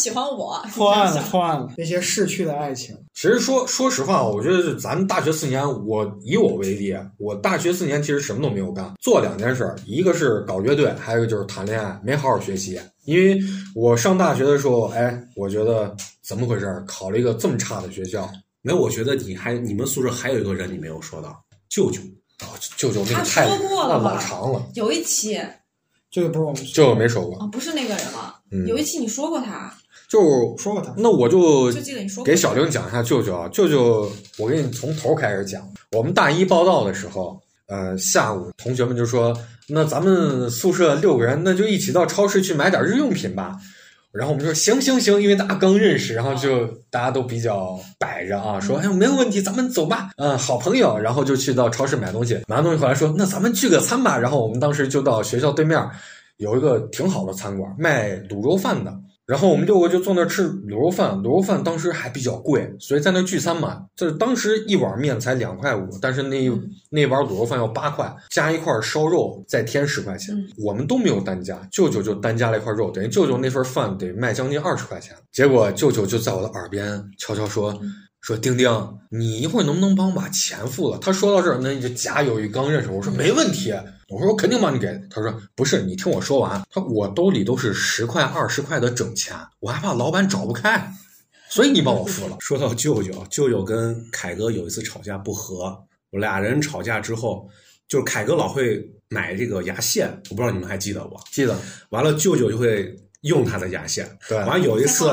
喜欢我？破案了，破案了，那些逝去的爱情。其实说说实话，我觉得咱大学四年，我以我为例，我大学四年其实什么都没有干，做两件事，一个是搞乐队，还有一个就是谈恋爱，没好好学习。因为我上大学的时候，哎，我觉得怎么回事？考了一个这么差的学校。没有，我觉得你还你们宿舍还有一个人你没有说到，舅舅啊，舅舅那个太那老长了，有一期。这个不是我们，这个没说过啊，不是那个人了。有一期你说过他，就说过他。那我就就记得你说给小玲讲一下舅舅啊，舅舅，我给你从头开始讲。我们大一报道的时候，呃，下午同学们就说，那咱们宿舍六个人，那就一起到超市去买点日用品吧。然后我们说行行行，因为大家刚认识，然后就大家都比较摆着啊，说哎没有问题，咱们走吧，嗯，好朋友，然后就去到超市买东西，买完东西回来说那咱们聚个餐吧，然后我们当时就到学校对面有一个挺好的餐馆，卖卤肉饭的。然后我们六个就坐那吃卤肉饭，卤肉饭当时还比较贵，所以在那聚餐嘛，就是当时一碗面才两块五，但是那那碗卤肉饭要八块，加一块烧肉再添十块钱，我们都没有单加，舅舅就单加了一块肉，等于舅舅那份饭得卖将近二十块钱。结果舅舅就在我的耳边悄悄说。说丁丁，你一会儿能不能帮我把钱付了？他说到这儿，那就假有一刚认识，我说没问题，我说我肯定帮你给。他说不是，你听我说完，他我兜里都是十块二十块的整钱，我还怕老板找不开，所以你帮我付了。说到舅舅，舅舅跟凯哥有一次吵架不和，俩人吵架之后，就是凯哥老会买这个牙线，我不知道你们还记得不？记得。完了，舅舅就会。用他的牙线，对，完有一次，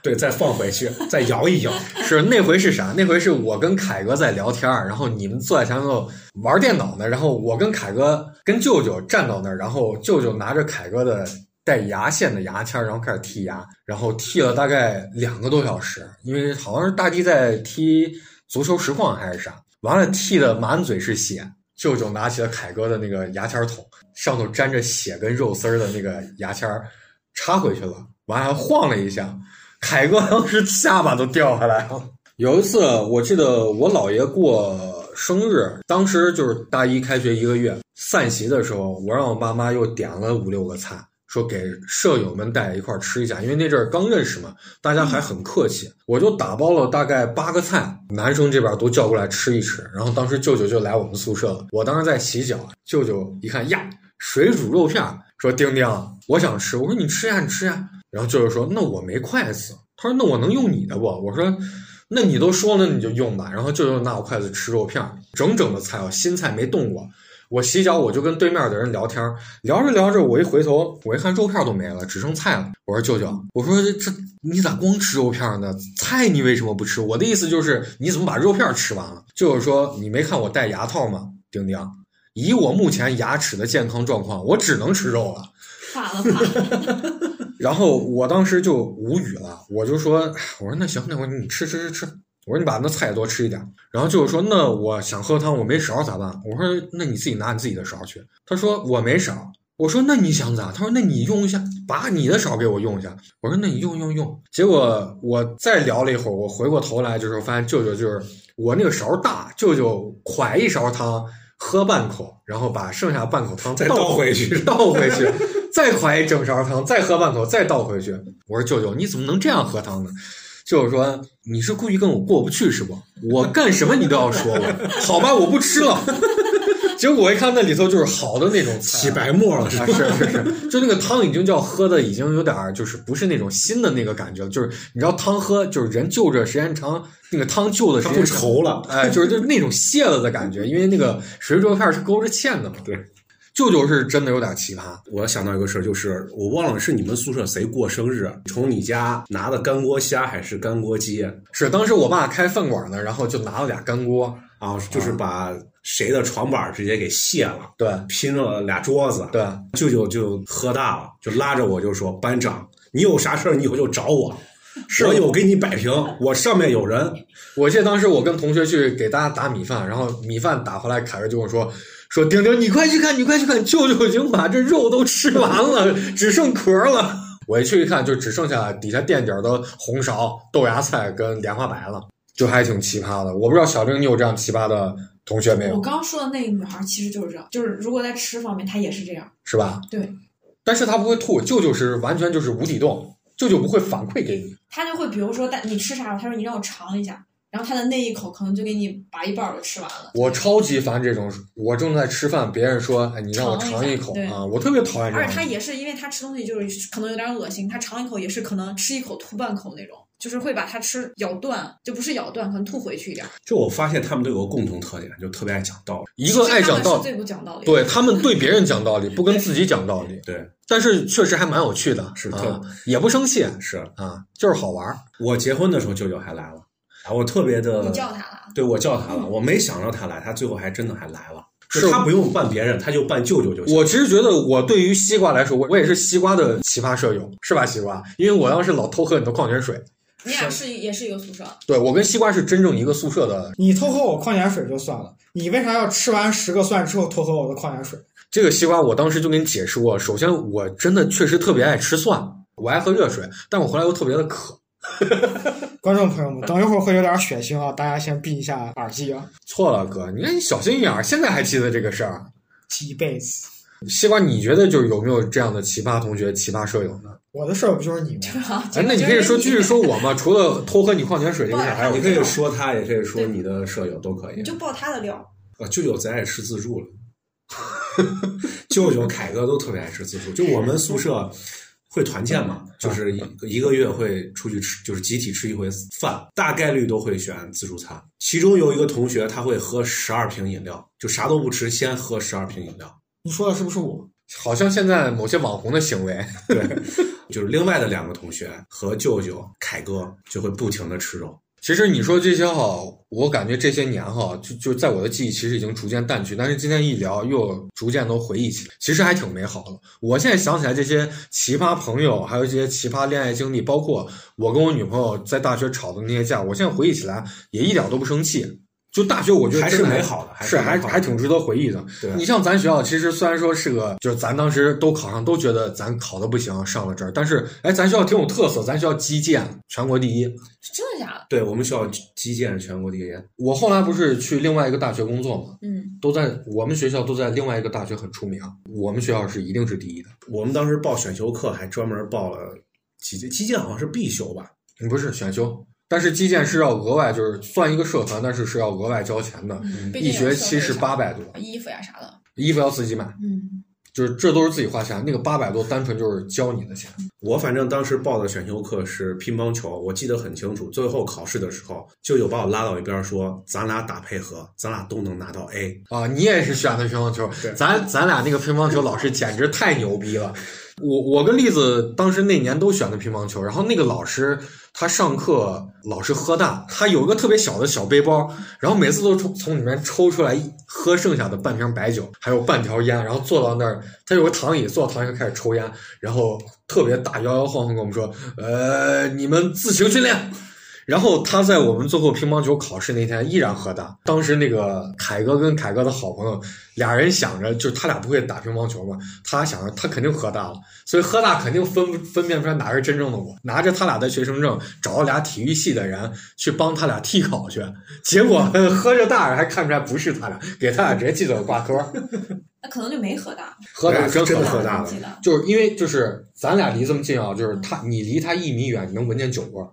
对，再放回去，再摇一摇。是那回是啥？那回是我跟凯哥在聊天然后你们坐在前头玩电脑呢，然后我跟凯哥跟舅舅站到那儿，然后舅舅拿着凯哥的带牙线的牙签，然后开始剔牙，然后剔了大概两个多小时，因为好像是大地在踢足球实况还是啥，完了剔的满嘴是血，舅舅拿起了凯哥的那个牙签筒，上头沾着血跟肉丝儿的那个牙签儿。插回去了，完还晃了一下，凯哥当时下巴都掉下来了。有一次，我记得我姥爷过生日，当时就是大一开学一个月，散席的时候，我让我爸妈又点了五六个菜，说给舍友们带一块吃一下，因为那阵儿刚认识嘛，大家还很客气。我就打包了大概八个菜，男生这边都叫过来吃一吃。然后当时舅舅就来我们宿舍了，我当时在洗脚，舅舅一看呀，水煮肉片。说丁丁，我想吃。我说你吃呀，你吃呀。然后舅舅说，那我没筷子。他说那我能用你的不？我说，那你都说了，你就用吧。然后舅舅拿我筷子吃肉片，整整的菜哦，新菜没动过。我洗脚，我就跟对面的人聊天，聊着聊着，我一回头，我一看肉片都没了，只剩菜了。我说舅舅，我说这你咋光吃肉片呢？菜你为什么不吃？我的意思就是你怎么把肉片吃完了？舅舅说你没看我戴牙套吗？丁丁。以我目前牙齿的健康状况，我只能吃肉了。怕了怕。然后我当时就无语了，我就说：“我说那行，那我你吃吃吃吃。我说你把那菜多吃一点。”然后就是说：“那我想喝汤，我没勺咋办？”我说：“那你自己拿你自己的勺去。”他说：“我没勺。”我说：“那你想咋？”他说：“那你用一下，把你的勺给我用一下。”我说：“那你用用用。”结果我再聊了一会儿，我回过头来就是发现舅舅就是我那个勺大，舅舅㧟一勺汤。喝半口，然后把剩下半口汤再倒回去，倒回去，再㧟一整勺汤，再喝半口，再倒回去。我说舅舅，你怎么能这样喝汤呢？舅舅说你是故意跟我过不去是不？我干什么你都要说我，好吧，我不吃了。结果我一看那里头就是好的那种菜起白沫了是啊，吧？是是是，就那个汤已经叫喝的，已经有点儿就是不是那种新的那个感觉了，就是你知道汤喝就是人就着时间长，那个汤就的时间，不稠了。哎，就是就是那种泄了的感觉，因为那个水煮肉片是勾着芡的嘛。对，舅舅是真的有点奇葩，我想到一个事儿，就是我忘了是你们宿舍谁过生日，从你家拿的干锅虾还是干锅鸡是当时我爸开饭馆呢，然后就拿了俩干锅，啊？就是把谁的床板直接给卸了，对拼了俩桌子。对，舅舅就喝大了，就拉着我就说：“班长，你有啥事儿你以后就找我，我有给你摆平，我上面有人。我记得当时我跟同学去给大家打米饭，然后米饭打回来，凯瑞就跟我说说丁丁，你快去看，你快去看，舅舅已经把这肉都吃完了，只剩壳了。我一去一看，就只剩下底下垫底儿的红苕、豆芽菜跟莲花白了，就还挺奇葩的。我不知道小丁你有这样奇葩的同学没有我有，刚说的那个女孩其实就是这样，就是如果在吃方面，她也是这样。是吧？对，但是她不会吐，舅舅是完全就是无底洞，舅舅不会反馈给你。他就会比如说，但你吃啥了，他说你让我尝一下，然后他的那一口可能就给你把一半儿都吃完了。我超级烦这种，我正在吃饭，别人说，哎，你让我尝一口啊，我特别讨厌这而且他。也是因为他吃东西就是可能有点恶心，他尝一口也是可能吃一口吐半口那种，就是会把它吃咬断，就不是咬断，可能吐回去一点儿。”就我发现他们都有个共同特点，就特别爱讲道理。一个爱讲道理，最不讲道理。对他们对别人讲道理，不跟自己讲道理，对，但是确实还蛮有趣的，是啊特，也不生气是啊，就是好玩儿。我结婚的时候舅舅还来了，啊，我特别的，你叫他了，对我叫他了，我没想到他来，他最后还真的还来了。是他不用扮别人，他就扮舅舅就行。我其实觉得，我对于西瓜来说，我我也是西瓜的奇葩舍友，是吧？西瓜，因为我当时老偷喝你的矿泉水，你俩是也是一个宿舍，对我跟西瓜是真正一个宿舍的。你偷喝我矿泉水就算了，你为啥要吃完十个蒜之后偷喝我的矿泉水？这个西瓜，我当时就跟你解释过，首先我真的确实特别爱吃蒜，我爱喝热水，但我回来又特别的渴。观众朋友们，等一会儿会有点血腥啊，大家先闭一下耳机啊，错了，哥，你看你小心一点儿，现在还记得这个事儿。记一辈子。西瓜，你觉得就是有没有这样的奇葩同学、奇葩舍友呢？我的舍友不就是你吗？哎，那你可以说继续说我吗？除了偷喝你矿泉水这个事儿，还有你可以说他，也可以说你的舍友都可以你。就爆他的料。啊，舅舅贼爱吃自助了，舅舅凯哥都特别爱吃自助。就我们宿舍会团建嘛，就是一一个月会出去吃，就是集体吃一回饭，大概率都会选自助餐。其中有一个同学他会喝十二瓶饮料，就啥都不吃，先喝十二瓶饮料。你说的是不是我？好像现在某些网红的行为。对，就是另外的两个同学和舅舅凯哥就会不停的吃肉。其实你说这些哈，我感觉这些年哈，就就在我的记忆其实已经逐渐淡去，但是今天一聊又逐渐都回忆起来，其实还挺美好的。我现在想起来这些奇葩朋友，还有一些奇葩恋爱经历，包括我跟我女朋友在大学吵的那些架，我现在回忆起来也一点都不生气。就大学，我觉得还是美好的还是是还还挺值得回忆的。你像咱学校，其实虽然说是个，就是咱当时都考上，都觉得咱考的不行，上了这儿，但是哎，咱学校挺有特色，咱学校基建全国第一。真的假的？对我们学校基建是全国第一，我后来不是去另外一个大学工作嘛，嗯，都在我们学校都在另外一个大学很出名，我们学校是一定是第一的。我们当时报选修课还专门报了基建，基建好像是必修吧？不是选修，但是击剑是要额外就是算一个社团，但是是要额外交钱的，嗯一学期是八百多，衣服呀啥的。衣服要自己买，嗯，就是这都是自己花钱，那个八百多单纯就是交你的钱。我反正当时报的选修课是乒乓球，我记得很清楚。最后考试的时候，舅舅把我拉到一边说：“咱俩打配合，咱俩都能拿到 A。啊，你也是选的乒乓球，咱咱俩那个乒乓球老师简直太牛逼了。我我跟栗子当时那年都选的乒乓球，然后那个老师他上课老是喝大，他有一个特别小的小背包，然后每次都从从里面抽出来喝剩下的半瓶白酒，还有半条烟，然后坐到那儿，他有个躺椅，坐到躺椅上开始抽烟，然后特别大摇摇晃晃跟我们说，呃，你们自行训练。然后他在我们最后乒乓球考试那天依然喝大。当时那个凯哥跟凯哥的好朋友俩人想着，就他俩不会打乒乓球嘛，他想着他肯定喝大了，所以喝大肯定分分辨不出来哪是真正的我。拿着他俩的学生证，找了俩体育系的人去帮他俩替考去，结果 喝着大还看出来不是他俩，给他俩直接记了个挂科。那可能就没喝大，喝大真真的喝大。了就是因为就是咱俩离这么近啊，就是他你离他一米远，你能闻见酒味儿，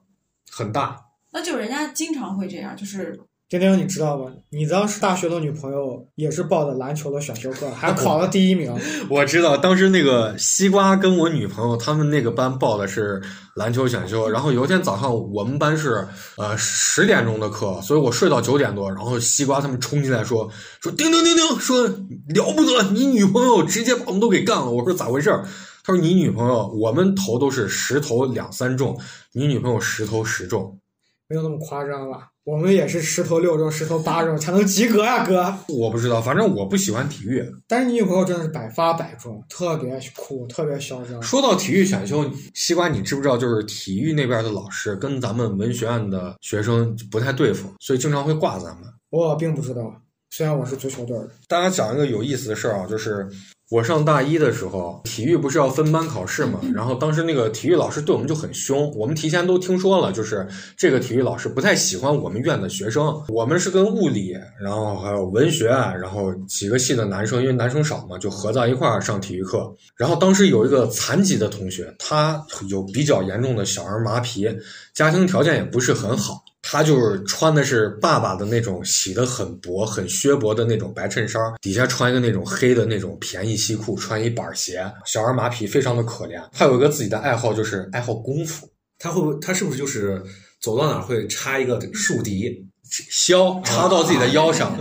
很大。那就人家经常会这样，就是丁丁，你知道吗？你当时大学的女朋友也是报的篮球的选修课，还考了第一名。我知道，当时那个西瓜跟我女朋友他们那个班报的是篮球选修，然后有一天早上我们班是呃十点钟的课，所以我睡到九点多，然后西瓜他们冲进来说说丁丁丁丁说了不得，你女朋友直接把我们都给干了。我说咋回事儿？他说你女朋友我们投都是十投两三中，你女朋友十投十中。没有那么夸张吧？我们也是十投六中、十投八中才能及格呀，哥。我不知道，反正我不喜欢体育。但是你女朋友真的是百发百中，特别酷，特别嚣张。说到体育选修，西瓜，你知不知道？就是体育那边的老师跟咱们文学院的学生不太对付，所以经常会挂咱们。我并不知道，虽然我是足球队的。大家讲一个有意思的事儿啊，就是。我上大一的时候，体育不是要分班考试嘛？然后当时那个体育老师对我们就很凶。我们提前都听说了，就是这个体育老师不太喜欢我们院的学生。我们是跟物理，然后还有文学，然后几个系的男生，因为男生少嘛，就合在一块儿上体育课。然后当时有一个残疾的同学，他有比较严重的小儿麻痹，家庭条件也不是很好。他就是穿的是爸爸的那种洗的很薄、很削薄的那种白衬衫，底下穿一个那种黑的那种便宜西裤，穿一板鞋，小儿麻痹，非常的可怜。他有一个自己的爱好，就是爱好功夫。他会不会？他是不是就是走到哪会插一个竖笛箫，插到自己的腰上？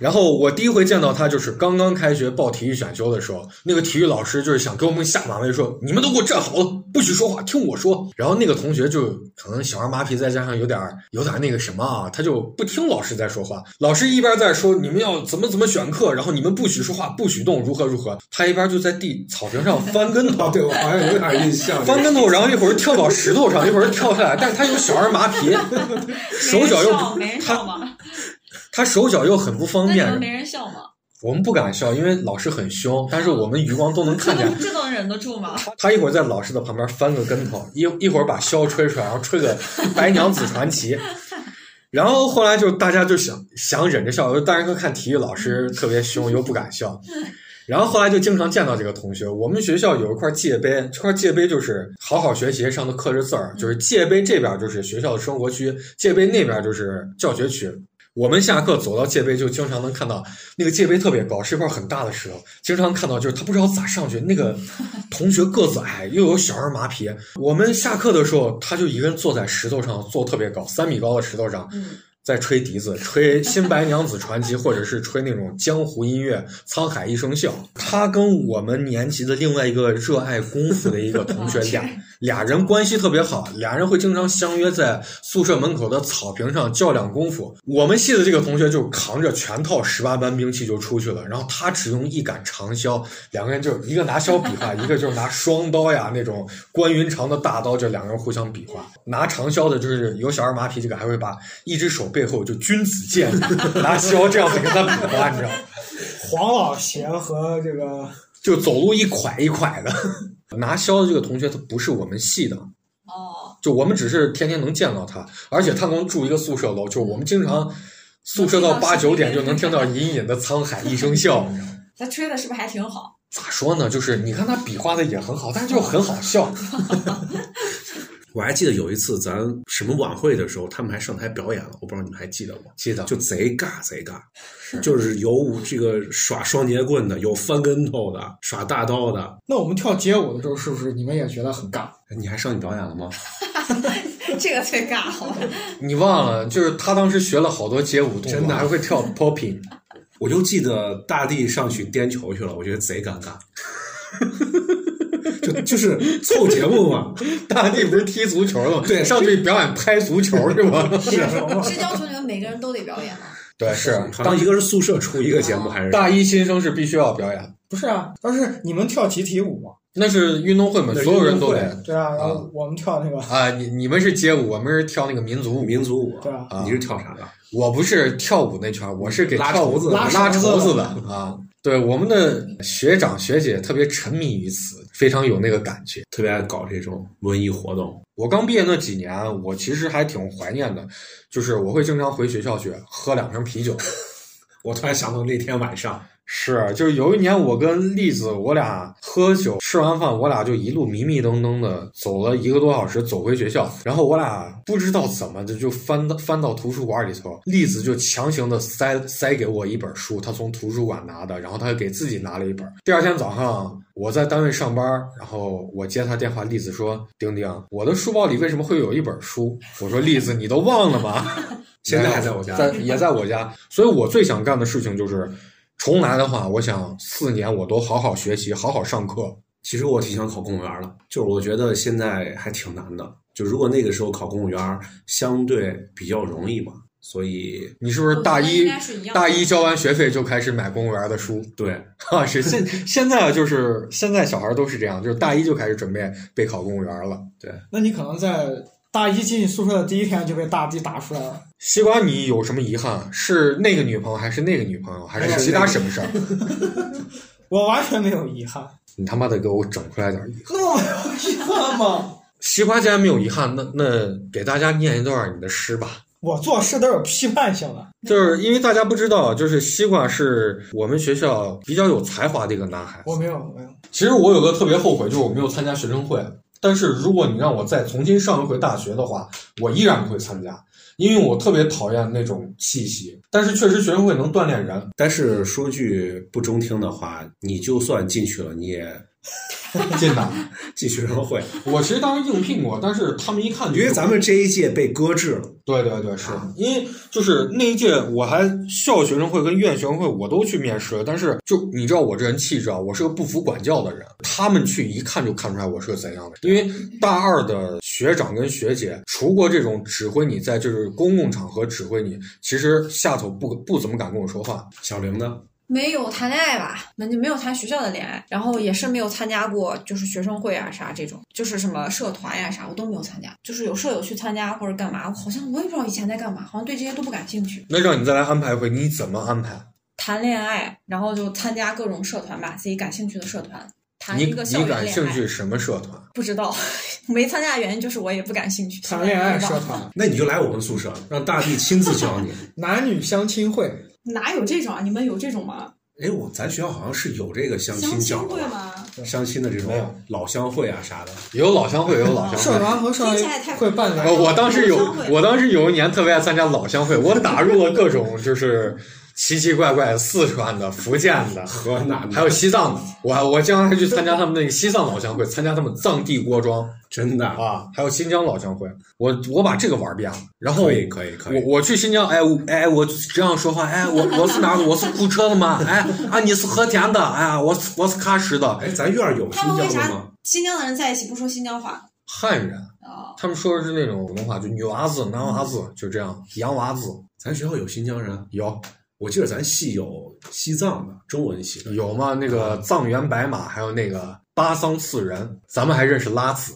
然后我第一回见到他，就是刚刚开学报体育选修的时候，那个体育老师就是想给我们下马威，说你们都给我站好了，不许说话，听我说。然后那个同学就可能小儿麻痹，再加上有点有点那个什么啊，他就不听老师在说话。老师一边在说你们要怎么怎么选课，然后你们不许说话，不许动，如何如何。他一边就在地草坪上翻跟头，对我好像有点印象。翻跟头，然后一会儿跳到石头上，一会儿跳下来，但是他有小儿麻痹，手脚又他。他手脚又很不方便，没人笑吗？我们不敢笑，因为老师很凶，但是我们余光都能看见。这能忍得住吗？他一会儿在老师的旁边翻个跟头，一一会儿把箫吹出来，然后吹个《白娘子传奇 》，然后后来就大家就想想忍着笑，大人看体育老师特别凶，又不敢笑。然后后来就经常见到这个同学。我们学校有一块界碑，这块界碑就是好好学习，上头刻着字儿，就是界碑这边就是学校的生活区，界碑那边就是教学区。我们下课走到界碑，就经常能看到那个界碑特别高，是一块很大的石头。经常看到就是他不知道咋上去，那个 同学个子矮，又有小儿麻痹。我们下课的时候，他就一个人坐在石头上，坐特别高，三米高的石头上。在吹笛子，吹《新白娘子传奇》，或者是吹那种江湖音乐《沧海一声笑》。他跟我们年级的另外一个热爱功夫的一个同学俩 俩人关系特别好，俩人会经常相约在宿舍门口的草坪上较量功夫。我们系的这个同学就扛着全套十八般兵器就出去了，然后他只用一杆长箫，两个人就一个拿箫比划，一个就是拿双刀呀那种关云长的大刀，就两个人互相比划。拿长箫的就是有小儿麻痹，这个还会把一只手。背后就君子剑 拿箫这样子跟他比划，你知道吗？黄老邪和这个就走路一拐一拐的 拿箫的这个同学，他不是我们系的哦，就我们只是天天能见到他，而且他跟我们住一个宿舍楼，就我们经常宿舍到八九点就能听到隐隐的沧海一声笑，你知道吗？他吹的是不是还挺好？咋说呢？就是你看他比划的也很好，但是就很好笑。我还记得有一次咱什么晚会的时候，他们还上台表演了，我不知道你们还记得不？记得，就贼尬贼尬，就是有这个耍双截棍的，有翻跟头的，耍大刀的。那我们跳街舞的时候，是不是你们也觉得很尬？你还上去表演了吗？这个最尬好你忘了，就是他当时学了好多街舞动作，还会跳 popping。我就记得大地上去颠球去了，我觉得贼尴尬。就是凑节目嘛，大地不是踢足球了吗？对，上去表演拍足球是吗？是是要求你们每个人都得表演吗？对，是。当一个是宿舍出一个节目，还是大一新生是必须要表演？不是啊，而是你们跳集体舞吗？那是运动会嘛，所有人都得。对啊，然后我们跳那个啊，你你们是街舞，我们是跳那个民族舞。民族舞，对啊。你是跳啥的？我不是跳舞那圈，我是给拉绸子、拉绸子的啊。对，我们的学长学姐特别沉迷于此，非常有那个感觉，特别爱搞这种文艺活动。我刚毕业那几年，我其实还挺怀念的，就是我会经常回学校去喝两瓶啤酒。我突然想到那天晚上，是，就是有一年我跟栗子，我俩喝酒，吃完饭，我俩就一路迷迷瞪瞪的走了一个多小时，走回学校。然后我俩不知道怎么的就翻到翻到图书馆里头，栗子就强行的塞塞给我一本书，他从图书馆拿的，然后他还给自己拿了一本。第二天早上我在单位上班，然后我接他电话，栗子说：“丁丁，我的书包里为什么会有一本书？”我说：“栗子，你都忘了吗？” 现在还在我家，在也在我家。所以我最想干的事情就是。重来的话，我想四年我都好好学习，好好上课。其实我挺想考公务员的，就是我觉得现在还挺难的。就如果那个时候考公务员，相对比较容易嘛。所以你是不是大一大一交完学费就开始买公务员的书？对，哈，是现现在就是现在小孩都是这样，就是大一就开始准备备考公务员了。对，那你可能在。大一进宿舍的第一天就被大地打出来了。西瓜，你有什么遗憾？是那个女朋友，还是那个女朋友，还是其他什么事儿？我完全没有遗憾。你他妈的给我整出来点遗憾！那我有遗憾吗？西瓜既然没有遗憾，那那给大家念一段你的诗吧。我做事都有批判性的，就是因为大家不知道，就是西瓜是我们学校比较有才华的一个男孩子。我没有，没有。其实我有个特别后悔，就是我没有参加学生会。但是如果你让我再重新上一回大学的话，我依然不会参加，因为我特别讨厌那种气息。但是确实学生会能锻炼人。但是说句不中听的话，你就算进去了，你也。进的进学生会，我其实当时应聘过，但是他们一看，因为咱们这一届被搁置了。对对对，是因为就是那一届我还校学生会跟院学生会我都去面试了，但是就你知道我这人气质啊，我是个不服管教的人，他们去一看就看出来我是个怎样的。因为大二的学长跟学姐，除过这种指挥你在就是公共场合指挥你，其实下头不不怎么敢跟我说话。小玲呢？没有谈恋爱吧？那就没有谈学校的恋爱，然后也是没有参加过，就是学生会啊啥这种，就是什么社团呀啥，我都没有参加。就是有舍友去参加或者干嘛，好像我也不知道以前在干嘛，好像对这些都不感兴趣。那让你再来安排一回，你怎么安排？谈恋爱，然后就参加各种社团吧，自己感兴趣的社团。谈一个你感兴趣什么社团？不知道，没参加的原因就是我也不感兴趣。谈恋爱社团，那你就来我们宿舍，让大地亲自教你。男女相亲会。哪有这种啊？你们有这种吗？哎，我咱学校好像是有这个相亲教会吗？相亲的这种老乡会啊啥的，有老乡会，有老乡会。社团和社会办的。我当时有，我当时有一年特别爱参加老乡会，我打入了各种就是。奇奇怪怪，四川的、福建的、河南的，还有西藏的。我我将来去参加他们那个西藏老乡会，参加他们藏地锅庄，真的啊！还有新疆老乡会，我我把这个玩遍了。然后可以可以可以。我我去新疆，哎哎，我这样说话，哎，我我是哪的？我是库车的吗？哎啊，你是和田的？哎呀，我是我是喀什的。哎，咱院有新疆的吗？新疆的人在一起不说新疆话？汉人啊，他们说的是那种普通话，就女娃子、男娃子，就这样，洋娃子。咱学校有新疆人？有。我记得咱系有西藏的中文系有吗？那个藏原白马，还有那个巴桑次仁，咱们还认识拉子。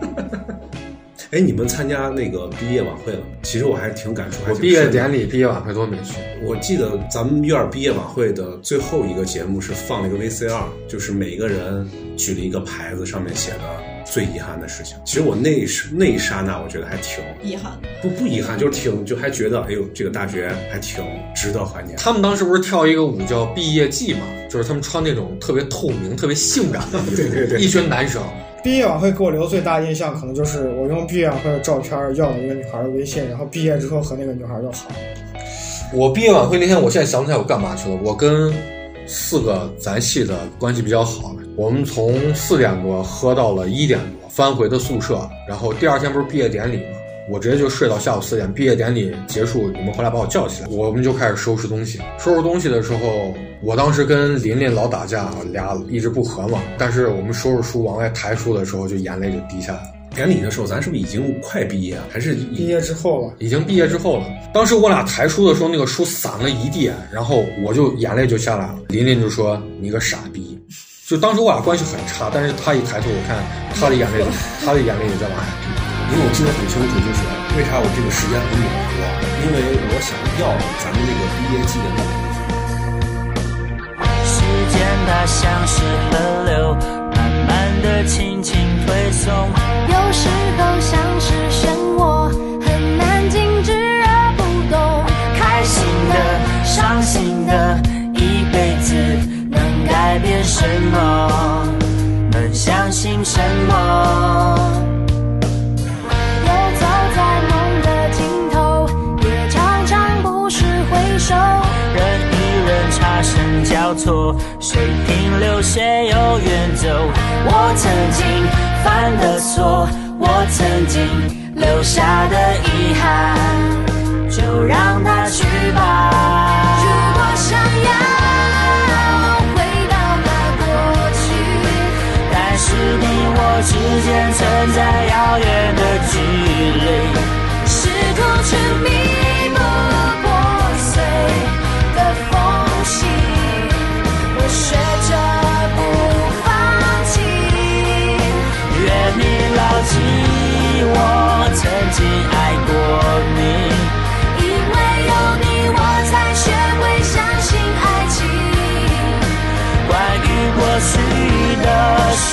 哎，你们参加那个毕业晚会了？其实我还是挺感触。我毕业典礼、毕业晚会都没去。我记得咱们院毕业晚会的最后一个节目是放了一个 VCR，就是每个人举了一个牌子，上面写的。最遗憾的事情，其实我那一那一刹那，我觉得还挺遗憾。不不遗憾，就是挺就还觉得，哎呦，这个大学还挺值得怀念。他们当时不是跳一个舞叫毕业季嘛？就是他们穿那种特别透明、特别性感的衣服，对对对，一群男生。毕业晚会给我留最大印象，可能就是我用毕业晚会的照片要了一个女孩的微信，然后毕业之后和那个女孩就好。我毕业晚会那天，我现在想不起来我干嘛去了。我跟四个咱系的关系比较好。我们从四点多喝到了一点多，翻回的宿舍，然后第二天不是毕业典礼吗？我直接就睡到下午四点。毕业典礼结束，你们回来把我叫起来，我们就开始收拾东西。收拾东西的时候，我当时跟琳琳老打架，俩一直不和嘛。但是我们收拾书往外抬书的时候，就眼泪就滴下来了。典礼的时候，咱是不是已经快毕业了？还是毕业之后了？已经毕业之后了。当时我俩抬书的时候，那个书散了一地，然后我就眼泪就下来了。琳琳就说：“你个傻逼。”就当时我俩关系很差，但是他一抬头，我看他的眼泪，他的眼泪也在往下滴。因为我记得很清楚，就是为啥我这个时间很模糊，因为我想要咱们那个毕业季的那个。时间它像是河流，慢慢的轻轻推送，有时候像是漩涡，很难静止而不动。开心的，伤心的，一。改变什么？能相信什么？游走在梦的尽头，也常常不时回首。人与人擦身交错，谁停留谁又远走？我曾经犯的错，我曾经留下的遗憾，就让它去吧。如果想要。时间存在遥远的距离。试图去弥补破碎的缝隙，我学着不放弃。愿你牢记我曾经爱过你，因为有你，我才学会相信爱情。关于过去的事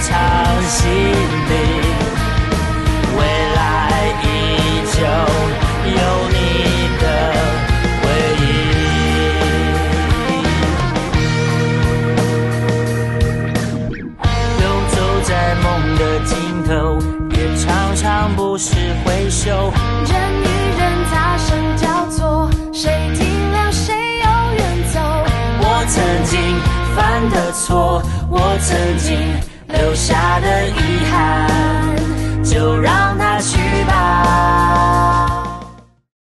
藏心底，未来依旧有你的回忆。游走在梦的尽头，也常常不时回首。人与人擦身交错，谁停留，谁又远走。我曾经犯的错，我曾经留下的遗憾，就让它去吧。